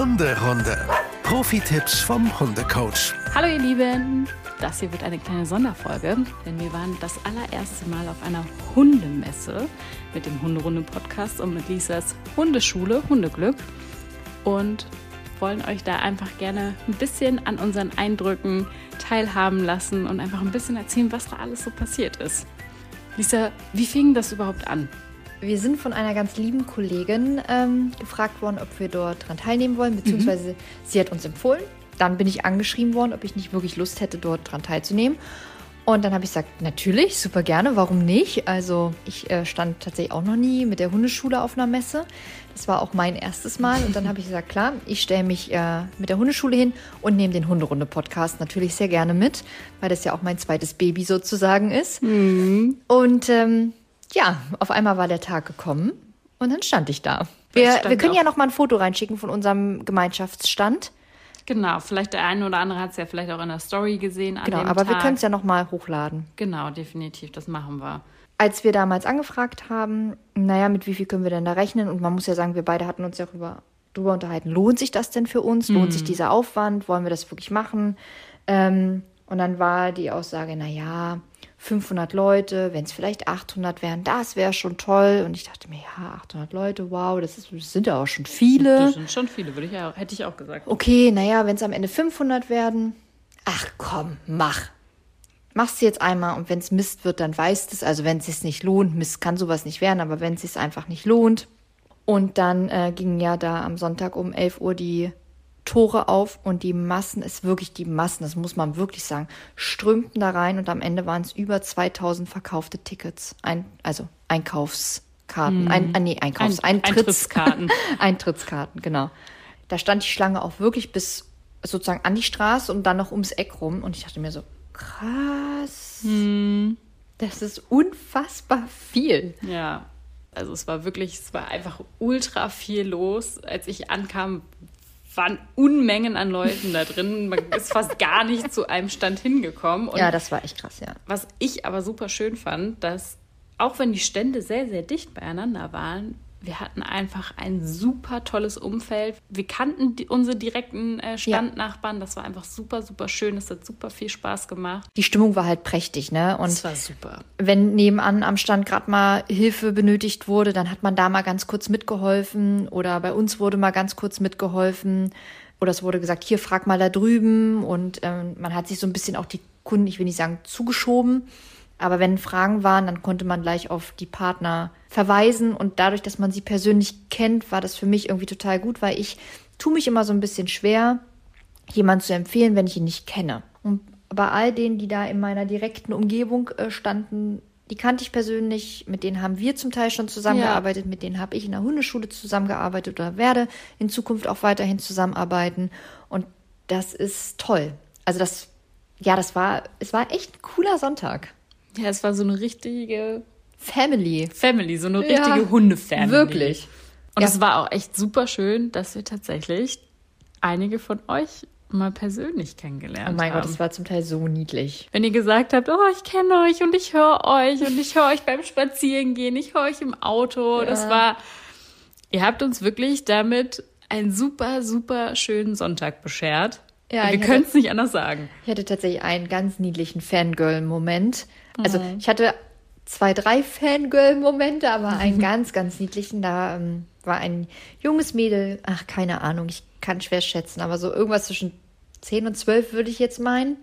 Hunderunde. Profi-Tipps vom Hundecoach. Hallo ihr Lieben, das hier wird eine kleine Sonderfolge, denn wir waren das allererste Mal auf einer Hundemesse mit dem Hunderunde-Podcast und mit Lisas Hundeschule Hundeglück und wollen euch da einfach gerne ein bisschen an unseren Eindrücken teilhaben lassen und einfach ein bisschen erzählen, was da alles so passiert ist. Lisa, wie fing das überhaupt an? Wir sind von einer ganz lieben Kollegin ähm, gefragt worden, ob wir dort dran teilnehmen wollen, beziehungsweise mhm. sie hat uns empfohlen. Dann bin ich angeschrieben worden, ob ich nicht wirklich Lust hätte, dort dran teilzunehmen. Und dann habe ich gesagt, natürlich, super gerne, warum nicht? Also ich äh, stand tatsächlich auch noch nie mit der Hundeschule auf einer Messe. Das war auch mein erstes Mal. Und dann habe ich gesagt, klar, ich stelle mich äh, mit der Hundeschule hin und nehme den Hunderunde-Podcast natürlich sehr gerne mit, weil das ja auch mein zweites Baby sozusagen ist. Mhm. Und ähm, ja, auf einmal war der Tag gekommen und dann stand ich da. Wir, wir können ja noch mal ein Foto reinschicken von unserem Gemeinschaftsstand. Genau, vielleicht der eine oder andere hat es ja vielleicht auch in der Story gesehen. genau, aber Tag. wir können es ja noch mal hochladen. Genau, definitiv, das machen wir. Als wir damals angefragt haben, naja, mit wie viel können wir denn da rechnen? Und man muss ja sagen, wir beide hatten uns ja darüber, darüber unterhalten, lohnt sich das denn für uns? Lohnt sich mhm. dieser Aufwand? Wollen wir das wirklich machen? Ähm, und dann war die Aussage, naja, 500 Leute, wenn es vielleicht 800 wären, das wäre schon toll. Und ich dachte mir, ja, 800 Leute, wow, das, ist, das sind ja auch schon viele. Das sind schon viele, würde ich ja, hätte ich auch gesagt. Okay, naja, wenn es am Ende 500 werden, ach komm, mach. Machst du jetzt einmal und wenn es Mist wird, dann weißt es. Also wenn es sich nicht lohnt, Mist kann sowas nicht werden, aber wenn es sich einfach nicht lohnt. Und dann äh, ging ja da am Sonntag um 11 Uhr die Tore auf und die Massen, ist wirklich die Massen, das muss man wirklich sagen, strömten da rein und am Ende waren es über 2000 verkaufte Tickets, ein, also Einkaufskarten, hm. ein, äh, nee, Einkaufs, ein, Eintritts, Eintrittskarten. Eintrittskarten, genau. Da stand die Schlange auch wirklich bis sozusagen an die Straße und dann noch ums Eck rum und ich dachte mir so, krass, hm. das ist unfassbar viel. Ja. Also es war wirklich, es war einfach ultra viel los. Als ich ankam, waren Unmengen an Leuten da drin. Man ist fast gar nicht zu einem Stand hingekommen. Und ja, das war echt krass, ja. Was ich aber super schön fand, dass auch wenn die Stände sehr, sehr dicht beieinander waren, wir hatten einfach ein super tolles Umfeld. Wir kannten die, unsere direkten äh, Standnachbarn. Ja. Das war einfach super, super schön. Es hat super viel Spaß gemacht. Die Stimmung war halt prächtig, ne? Und das war super. Wenn nebenan am Stand gerade mal Hilfe benötigt wurde, dann hat man da mal ganz kurz mitgeholfen oder bei uns wurde mal ganz kurz mitgeholfen. Oder es wurde gesagt, hier frag mal da drüben. Und ähm, man hat sich so ein bisschen auch die Kunden, ich will nicht sagen, zugeschoben. Aber wenn Fragen waren, dann konnte man gleich auf die Partner verweisen. Und dadurch, dass man sie persönlich kennt, war das für mich irgendwie total gut, weil ich tue mich immer so ein bisschen schwer, jemanden zu empfehlen, wenn ich ihn nicht kenne. Und bei all denen, die da in meiner direkten Umgebung äh, standen, die kannte ich persönlich, mit denen haben wir zum Teil schon zusammengearbeitet, ja. mit denen habe ich in der Hundeschule zusammengearbeitet oder werde in Zukunft auch weiterhin zusammenarbeiten. Und das ist toll. Also das, ja, das war, es war echt ein cooler Sonntag. Ja, es war so eine richtige Family. Family, so eine richtige ja, Hundefamily. Wirklich. Und es war auch echt super schön, dass wir tatsächlich einige von euch mal persönlich kennengelernt haben. Oh mein haben. Gott, das war zum Teil so niedlich. Wenn ihr gesagt habt, oh, ich kenne euch und ich höre euch und ich höre euch beim Spazierengehen, ich höre euch im Auto. Ja. Das war, ihr habt uns wirklich damit einen super, super schönen Sonntag beschert. Ja, wir können es nicht anders sagen. Ich hatte tatsächlich einen ganz niedlichen Fangirl-Moment. Also mhm. ich hatte zwei, drei Fangirl-Momente, aber einen ganz, ganz niedlichen. Da ähm, war ein junges Mädel, ach, keine Ahnung, ich kann schwer schätzen, aber so irgendwas zwischen 10 und 12 würde ich jetzt meinen.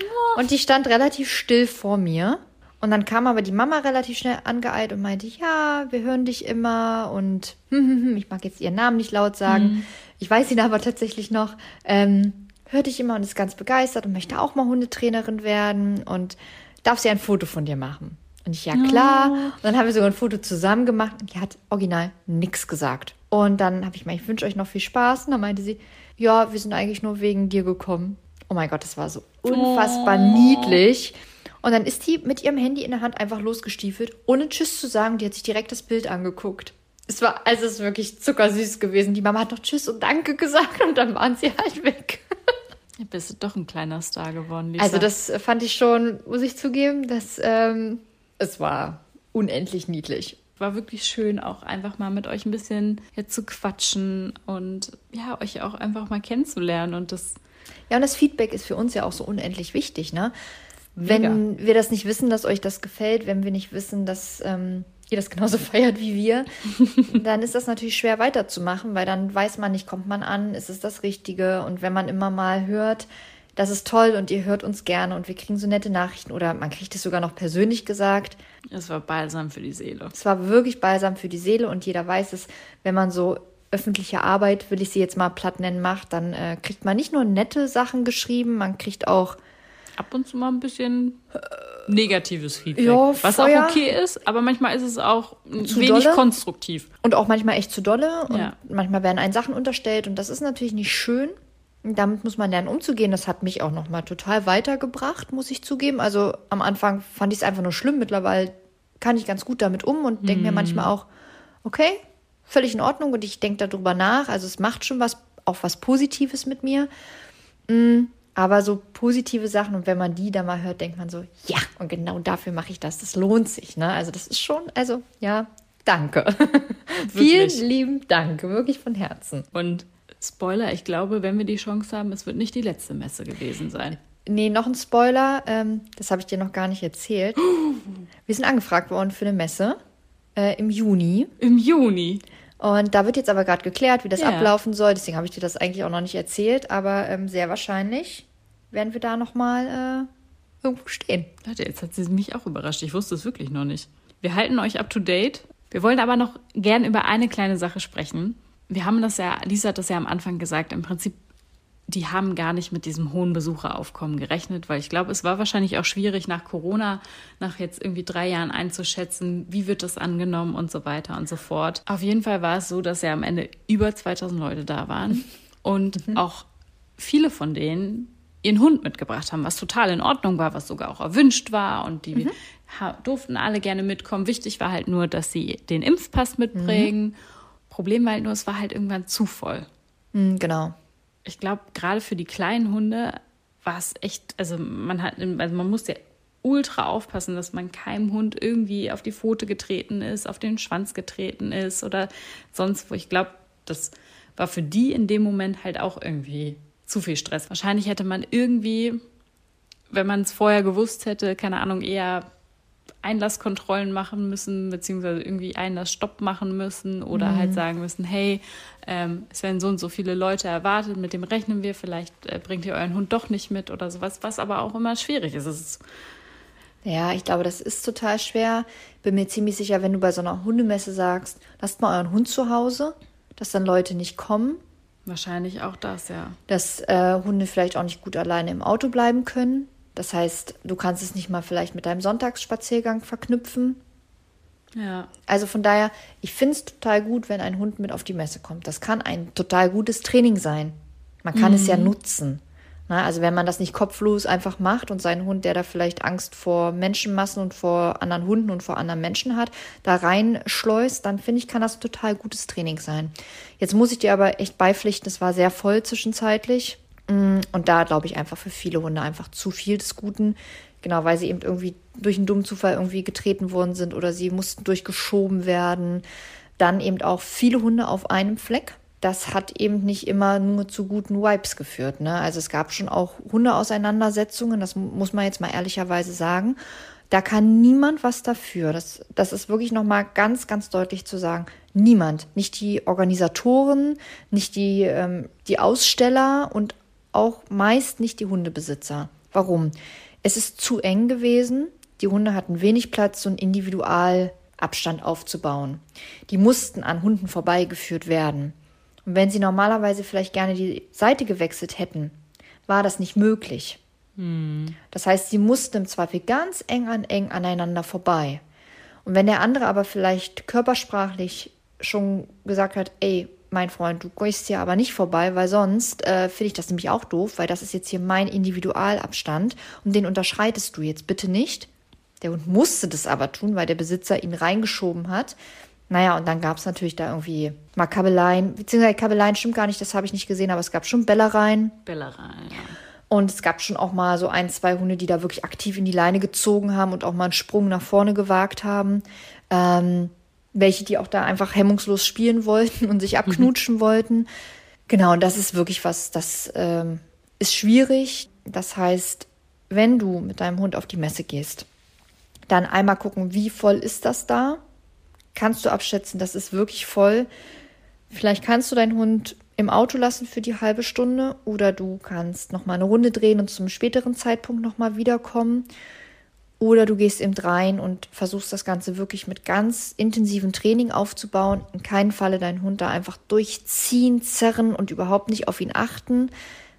Oh. Und die stand relativ still vor mir. Und dann kam aber die Mama relativ schnell angeeilt und meinte, ja, wir hören dich immer und ich mag jetzt ihren Namen nicht laut sagen. Mhm. Ich weiß ihn aber tatsächlich noch. Ähm, hört dich immer und ist ganz begeistert und möchte auch mal Hundetrainerin werden und darf sie ein Foto von dir machen? Und ich, ja klar. Und dann haben wir sogar ein Foto zusammen gemacht und die hat original nichts gesagt. Und dann habe ich mal, ich wünsche euch noch viel Spaß. Und dann meinte sie, ja, wir sind eigentlich nur wegen dir gekommen. Oh mein Gott, das war so unfassbar oh. niedlich. Und dann ist die mit ihrem Handy in der Hand einfach losgestiefelt, ohne Tschüss zu sagen. Die hat sich direkt das Bild angeguckt. Es war, also es ist wirklich zuckersüß gewesen. Die Mama hat noch Tschüss und Danke gesagt und dann waren sie halt weg. Ja, bist du doch ein kleiner Star geworden, Lisa. Also das fand ich schon, muss ich zugeben, dass ähm, es war unendlich niedlich. war wirklich schön, auch einfach mal mit euch ein bisschen jetzt zu quatschen und ja, euch auch einfach mal kennenzulernen und das. Ja, und das Feedback ist für uns ja auch so unendlich wichtig, ne? Wenn wir das nicht wissen, dass euch das gefällt, wenn wir nicht wissen, dass ähm, ihr das genauso feiert wie wir, dann ist das natürlich schwer weiterzumachen, weil dann weiß man nicht, kommt man an, ist es das Richtige? Und wenn man immer mal hört, das ist toll und ihr hört uns gerne und wir kriegen so nette Nachrichten oder man kriegt es sogar noch persönlich gesagt. Es war balsam für die Seele. Es war wirklich balsam für die Seele und jeder weiß es, wenn man so öffentliche Arbeit, will ich sie jetzt mal platt nennen, macht, dann äh, kriegt man nicht nur nette Sachen geschrieben, man kriegt auch ab und zu mal ein bisschen negatives Feedback. Ja, was Feuer. auch okay ist, aber manchmal ist es auch zu wenig dolle. konstruktiv. Und auch manchmal echt zu dolle. Und ja. manchmal werden einen Sachen unterstellt und das ist natürlich nicht schön. Damit muss man lernen, umzugehen. Das hat mich auch nochmal total weitergebracht, muss ich zugeben. Also am Anfang fand ich es einfach nur schlimm. Mittlerweile kann ich ganz gut damit um und denke mir mhm. manchmal auch, okay, völlig in Ordnung und ich denke darüber nach. Also es macht schon was, auch was Positives mit mir. Mm, aber so positive Sachen und wenn man die da mal hört, denkt man so, ja, und genau dafür mache ich das. Das lohnt sich. Ne? Also das ist schon, also ja, danke. Vielen lieben Dank, wirklich von Herzen. Und Spoiler, ich glaube, wenn wir die Chance haben, es wird nicht die letzte Messe gewesen sein. Nee, noch ein Spoiler, ähm, das habe ich dir noch gar nicht erzählt. Wir sind angefragt worden für eine Messe äh, im Juni. Im Juni? Und da wird jetzt aber gerade geklärt, wie das ja. ablaufen soll. Deswegen habe ich dir das eigentlich auch noch nicht erzählt. Aber ähm, sehr wahrscheinlich werden wir da nochmal äh, irgendwo stehen. Leute, jetzt hat sie mich auch überrascht. Ich wusste es wirklich noch nicht. Wir halten euch up to date. Wir wollen aber noch gern über eine kleine Sache sprechen. Wir haben das ja, Lisa hat das ja am Anfang gesagt, im Prinzip die haben gar nicht mit diesem hohen Besucheraufkommen gerechnet, weil ich glaube, es war wahrscheinlich auch schwierig nach Corona, nach jetzt irgendwie drei Jahren einzuschätzen, wie wird das angenommen und so weiter und so fort. Auf jeden Fall war es so, dass ja am Ende über 2000 Leute da waren und mhm. auch viele von denen ihren Hund mitgebracht haben, was total in Ordnung war, was sogar auch erwünscht war und die mhm. durften alle gerne mitkommen. Wichtig war halt nur, dass sie den Impfpass mitbringen. Mhm. Problem war halt nur, es war halt irgendwann zu voll. Mhm, genau ich glaube, gerade für die kleinen Hunde war es echt, also man hat, also man muss ja ultra aufpassen, dass man keinem Hund irgendwie auf die Pfote getreten ist, auf den Schwanz getreten ist oder sonst wo. Ich glaube, das war für die in dem Moment halt auch irgendwie zu viel Stress. Wahrscheinlich hätte man irgendwie, wenn man es vorher gewusst hätte, keine Ahnung, eher Einlasskontrollen machen müssen, beziehungsweise irgendwie Einlassstopp machen müssen oder mhm. halt sagen müssen, hey, ähm, es werden so und so viele Leute erwartet, mit dem rechnen wir, vielleicht äh, bringt ihr euren Hund doch nicht mit oder sowas, was aber auch immer schwierig ist. ist ja, ich glaube, das ist total schwer. Bin mir ziemlich sicher, wenn du bei so einer Hundemesse sagst, lasst mal euren Hund zu Hause, dass dann Leute nicht kommen. Wahrscheinlich auch das, ja. Dass äh, Hunde vielleicht auch nicht gut alleine im Auto bleiben können. Das heißt, du kannst es nicht mal vielleicht mit deinem Sonntagsspaziergang verknüpfen. Ja. Also von daher, ich finde es total gut, wenn ein Hund mit auf die Messe kommt. Das kann ein total gutes Training sein. Man kann mhm. es ja mhm. nutzen. Na, also wenn man das nicht kopflos einfach macht und seinen Hund, der da vielleicht Angst vor Menschenmassen und vor anderen Hunden und vor anderen Menschen hat, da reinschleust, dann finde ich, kann das ein total gutes Training sein. Jetzt muss ich dir aber echt beipflichten, es war sehr voll zwischenzeitlich. Mm, und da glaube ich einfach für viele Hunde einfach zu viel des Guten. Genau, weil sie eben irgendwie durch einen dummen Zufall irgendwie getreten worden sind oder sie mussten durchgeschoben werden. Dann eben auch viele Hunde auf einem Fleck. Das hat eben nicht immer nur zu guten Wipes geführt. Ne? Also es gab schon auch Hundeauseinandersetzungen, das muss man jetzt mal ehrlicherweise sagen. Da kann niemand was dafür. Das, das ist wirklich nochmal ganz, ganz deutlich zu sagen. Niemand. Nicht die Organisatoren, nicht die, ähm, die Aussteller und auch meist nicht die Hundebesitzer. Warum? Es ist zu eng gewesen. Die Hunde hatten wenig Platz, so einen Individualabstand aufzubauen. Die mussten an Hunden vorbeigeführt werden. Und wenn sie normalerweise vielleicht gerne die Seite gewechselt hätten, war das nicht möglich. Hm. Das heißt, sie mussten im Zweifel ganz eng an eng aneinander vorbei. Und wenn der andere aber vielleicht körpersprachlich schon gesagt hat, ey, mein Freund, du gehst hier aber nicht vorbei, weil sonst äh, finde ich das nämlich auch doof, weil das ist jetzt hier mein Individualabstand und den unterschreitest du jetzt bitte nicht. Der Hund musste das aber tun, weil der Besitzer ihn reingeschoben hat. Naja, und dann gab es natürlich da irgendwie mal Kabeleien, beziehungsweise Kabeleien stimmt gar nicht, das habe ich nicht gesehen, aber es gab schon Bellereien. Bellereien, ja. Und es gab schon auch mal so ein, zwei Hunde, die da wirklich aktiv in die Leine gezogen haben und auch mal einen Sprung nach vorne gewagt haben. Ähm, welche, die auch da einfach hemmungslos spielen wollten und sich abknutschen mhm. wollten. Genau, und das ist wirklich was, das ähm, ist schwierig. Das heißt, wenn du mit deinem Hund auf die Messe gehst, dann einmal gucken, wie voll ist das da? Kannst du abschätzen, das ist wirklich voll? Vielleicht kannst du deinen Hund im Auto lassen für die halbe Stunde oder du kannst noch mal eine Runde drehen und zum späteren Zeitpunkt noch mal wiederkommen. Oder du gehst eben rein und versuchst das Ganze wirklich mit ganz intensivem Training aufzubauen. In keinem Falle deinen Hund da einfach durchziehen, zerren und überhaupt nicht auf ihn achten,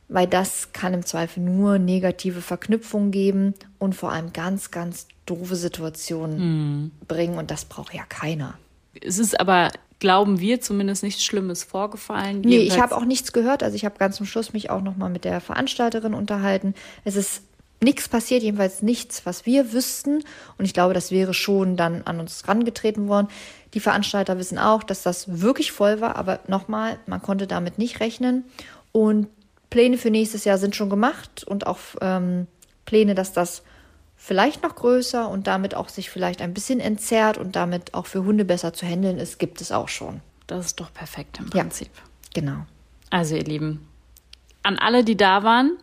weil das kann im Zweifel nur negative Verknüpfungen geben und vor allem ganz, ganz doofe Situationen mhm. bringen und das braucht ja keiner. Es ist aber, glauben wir, zumindest nichts Schlimmes vorgefallen. Nee, ich habe auch nichts gehört. Also ich habe ganz zum Schluss mich auch nochmal mit der Veranstalterin unterhalten. Es ist nichts passiert, jedenfalls nichts, was wir wüssten. Und ich glaube, das wäre schon dann an uns rangetreten worden. Die Veranstalter wissen auch, dass das wirklich voll war, aber nochmal, man konnte damit nicht rechnen. Und Pläne für nächstes Jahr sind schon gemacht und auch ähm, Pläne, dass das vielleicht noch größer und damit auch sich vielleicht ein bisschen entzerrt und damit auch für Hunde besser zu handeln ist, gibt es auch schon. Das ist doch perfekt im Prinzip. Ja, genau. Also ihr Lieben, an alle, die da waren,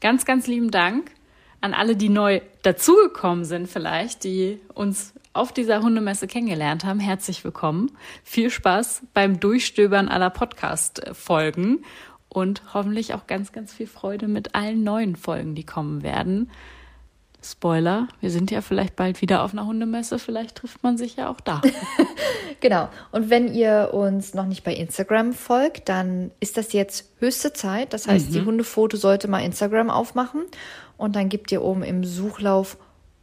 ganz, ganz lieben Dank an alle, die neu dazugekommen sind vielleicht, die uns auf dieser Hundemesse kennengelernt haben, herzlich willkommen. Viel Spaß beim Durchstöbern aller Podcast-Folgen und hoffentlich auch ganz, ganz viel Freude mit allen neuen Folgen, die kommen werden. Spoiler, wir sind ja vielleicht bald wieder auf einer Hundemesse, vielleicht trifft man sich ja auch da. genau. Und wenn ihr uns noch nicht bei Instagram folgt, dann ist das jetzt höchste Zeit. Das heißt, mhm. die Hundefoto sollte mal Instagram aufmachen und dann gebt ihr oben im Suchlauf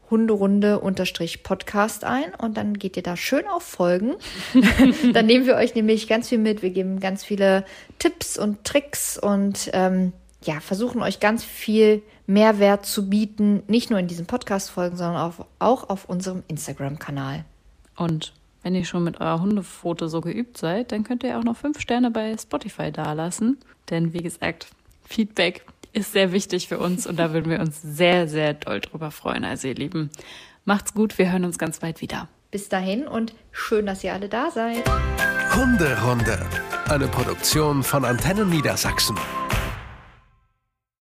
Hunderunde-Podcast ein und dann geht ihr da schön auf Folgen. dann nehmen wir euch nämlich ganz viel mit. Wir geben ganz viele Tipps und Tricks und ähm, ja, versuchen euch ganz viel Mehrwert zu bieten, nicht nur in diesen Podcast-Folgen, sondern auch, auch auf unserem Instagram-Kanal. Und wenn ihr schon mit eurer Hundefoto so geübt seid, dann könnt ihr auch noch fünf Sterne bei Spotify dalassen. Denn wie gesagt, Feedback ist sehr wichtig für uns und da würden wir uns sehr, sehr doll drüber freuen. Also ihr Lieben, macht's gut, wir hören uns ganz bald wieder. Bis dahin und schön, dass ihr alle da seid. Hunderunde, eine Produktion von Antennen Niedersachsen.